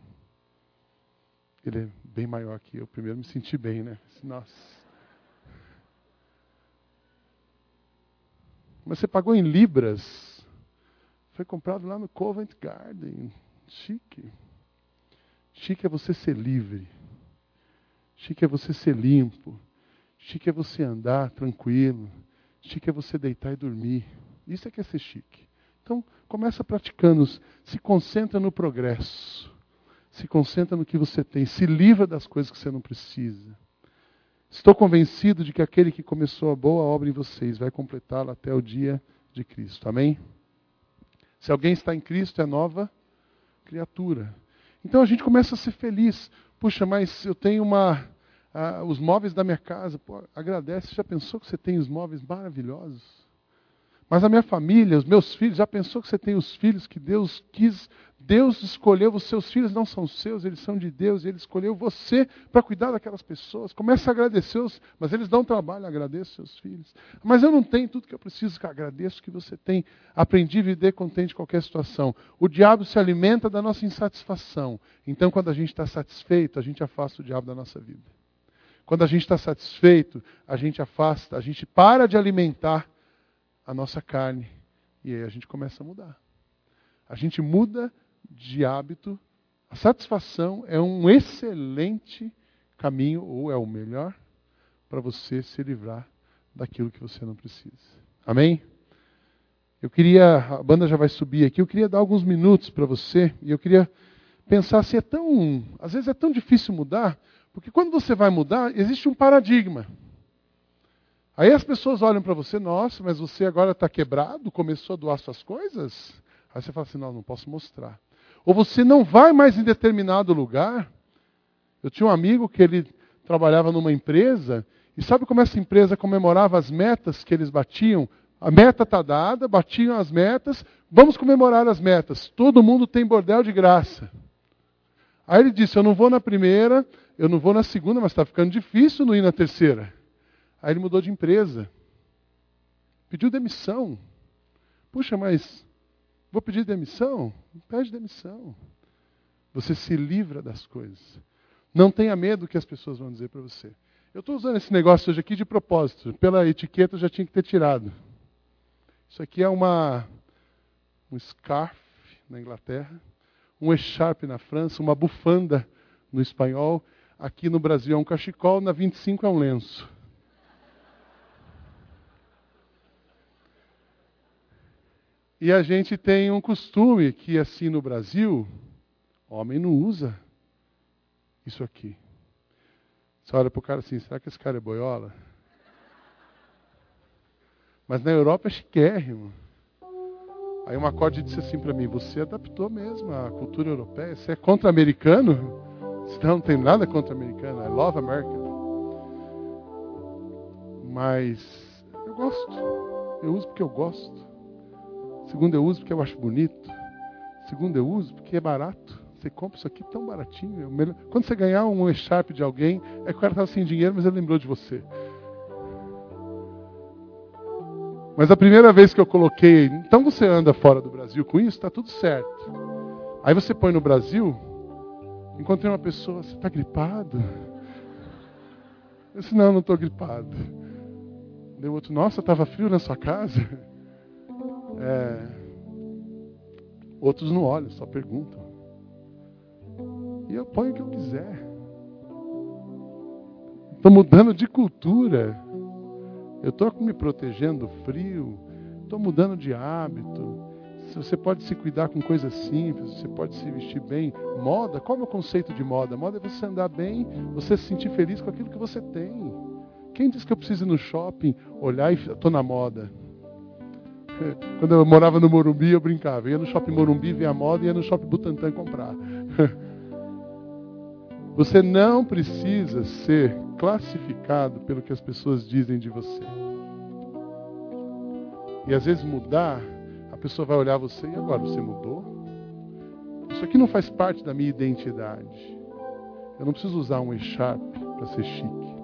Speaker 1: Ele é bem maior que eu. Primeiro me senti bem, né? Nossa. Mas você pagou em libras. Foi comprado lá no Covent Garden. Chique. Chique é você ser livre. Chique é você ser limpo. Chique é você andar tranquilo. Chique é você deitar e dormir. Isso é que é ser chique. Então, começa praticando, se concentra no progresso. Se concentra no que você tem, se livra das coisas que você não precisa. Estou convencido de que aquele que começou a boa obra em vocês vai completá-la até o dia de Cristo. Amém? Se alguém está em Cristo, é nova criatura. Então a gente começa a ser feliz. Puxa, mas eu tenho uma. Os móveis da minha casa. Pô, agradece. Já pensou que você tem os móveis maravilhosos? Mas a minha família, os meus filhos, já pensou que você tem os filhos que Deus quis Deus escolheu, os seus filhos não são seus, eles são de Deus, ele escolheu você para cuidar daquelas pessoas. Comece a agradecer, os, mas eles dão trabalho, agradeço seus filhos. Mas eu não tenho tudo que eu preciso, que agradeço que você tem. Aprendi a viver contente em qualquer situação. O diabo se alimenta da nossa insatisfação. Então, quando a gente está satisfeito, a gente afasta o diabo da nossa vida. Quando a gente está satisfeito, a gente afasta, a gente para de alimentar a nossa carne. E aí a gente começa a mudar. A gente muda de hábito, a satisfação é um excelente caminho, ou é o melhor, para você se livrar daquilo que você não precisa. Amém? Eu queria, a banda já vai subir aqui, eu queria dar alguns minutos para você, e eu queria pensar se é tão, às vezes é tão difícil mudar, porque quando você vai mudar, existe um paradigma. Aí as pessoas olham para você, nossa, mas você agora está quebrado, começou a doar suas coisas? Aí você fala assim, não, não posso mostrar. Ou você não vai mais em determinado lugar. Eu tinha um amigo que ele trabalhava numa empresa, e sabe como essa empresa comemorava as metas que eles batiam? A meta está dada, batiam as metas, vamos comemorar as metas. Todo mundo tem bordel de graça. Aí ele disse: Eu não vou na primeira, eu não vou na segunda, mas está ficando difícil não ir na terceira. Aí ele mudou de empresa. Pediu demissão. Puxa, mas Vou pedir demissão? Pede demissão. Você se livra das coisas. Não tenha medo do que as pessoas vão dizer para você. Eu estou usando esse negócio hoje aqui de propósito. Pela etiqueta eu já tinha que ter tirado. Isso aqui é uma um scarf na Inglaterra, um echarpe na França, uma bufanda no espanhol. Aqui no Brasil é um cachecol, na 25 é um lenço. E a gente tem um costume que, assim, no Brasil, homem não usa isso aqui. Você olha para o cara assim, será que esse cara é boiola? Mas na Europa é chiquérrimo. Aí uma corda disse assim para mim, você adaptou mesmo à cultura europeia, você é contra-americano? Não, não tem nada contra americano, I love America. Mas eu gosto, eu uso porque eu gosto. Segundo, eu uso porque eu acho bonito. Segundo, eu uso porque é barato. Você compra isso aqui tão baratinho. É Quando você ganhar um echarpe de alguém, é que o cara estava sem dinheiro, mas ele lembrou de você. Mas a primeira vez que eu coloquei, então você anda fora do Brasil com isso, está tudo certo. Aí você põe no Brasil, encontrei uma pessoa, você está gripado? Eu disse, não, não estou gripado. Deu outro, nossa, estava frio na sua casa? É... Outros não olham, só perguntam. E eu ponho o que eu quiser. Estou mudando de cultura. Eu estou me protegendo do frio. Estou mudando de hábito. Você pode se cuidar com coisas simples, você pode se vestir bem. Moda, qual é o conceito de moda? Moda é você andar bem, você se sentir feliz com aquilo que você tem. Quem diz que eu preciso ir no shopping, olhar e estou na moda? Quando eu morava no Morumbi, eu brincava. ia no shopping Morumbi ver a moda e ia no shopping Butantã comprar. [LAUGHS] Você não precisa ser classificado pelo que as pessoas dizem de você. E às vezes mudar, pessoa vai olhar você e agora você mudou? Isso aqui não faz parte da minha identidade. Eu não preciso usar um echarpe para ser chique.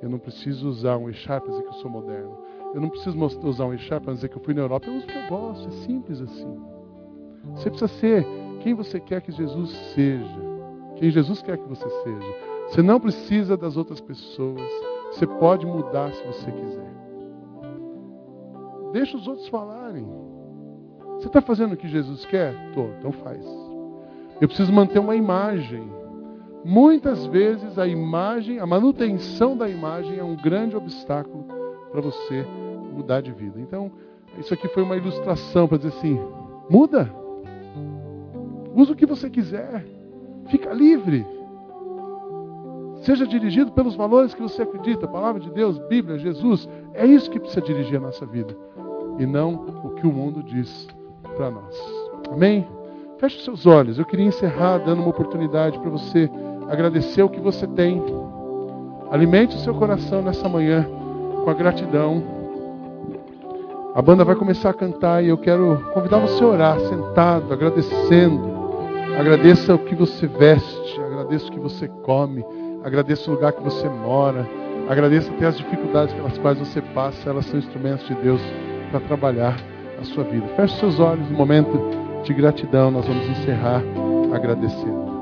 Speaker 1: Eu não preciso usar um echarpe para dizer que eu sou moderno. Eu não preciso usar um echarpe para dizer que eu fui na Europa. Eu uso o que eu gosto. É simples assim. Você precisa ser quem você quer que Jesus seja. Quem Jesus quer que você seja. Você não precisa das outras pessoas. Você pode mudar se você quiser. Deixa os outros falarem. Você está fazendo o que Jesus quer? Estou, então faz. Eu preciso manter uma imagem. Muitas vezes a imagem, a manutenção da imagem é um grande obstáculo para você mudar de vida. Então, isso aqui foi uma ilustração para dizer assim: muda. Usa o que você quiser. Fica livre. Seja dirigido pelos valores que você acredita, palavra de Deus, Bíblia, Jesus. É isso que precisa dirigir a nossa vida. E não o que o mundo diz para nós. Amém? Feche os seus olhos. Eu queria encerrar dando uma oportunidade para você agradecer o que você tem. Alimente o seu coração nessa manhã com a gratidão A banda vai começar a cantar e eu quero convidar você a orar, sentado, agradecendo. Agradeça o que você veste, agradeça o que você come, agradeça o lugar que você mora, agradeça até as dificuldades pelas quais você passa, elas são instrumentos de Deus para trabalhar a sua vida. Feche seus olhos no momento de gratidão, nós vamos encerrar agradecendo.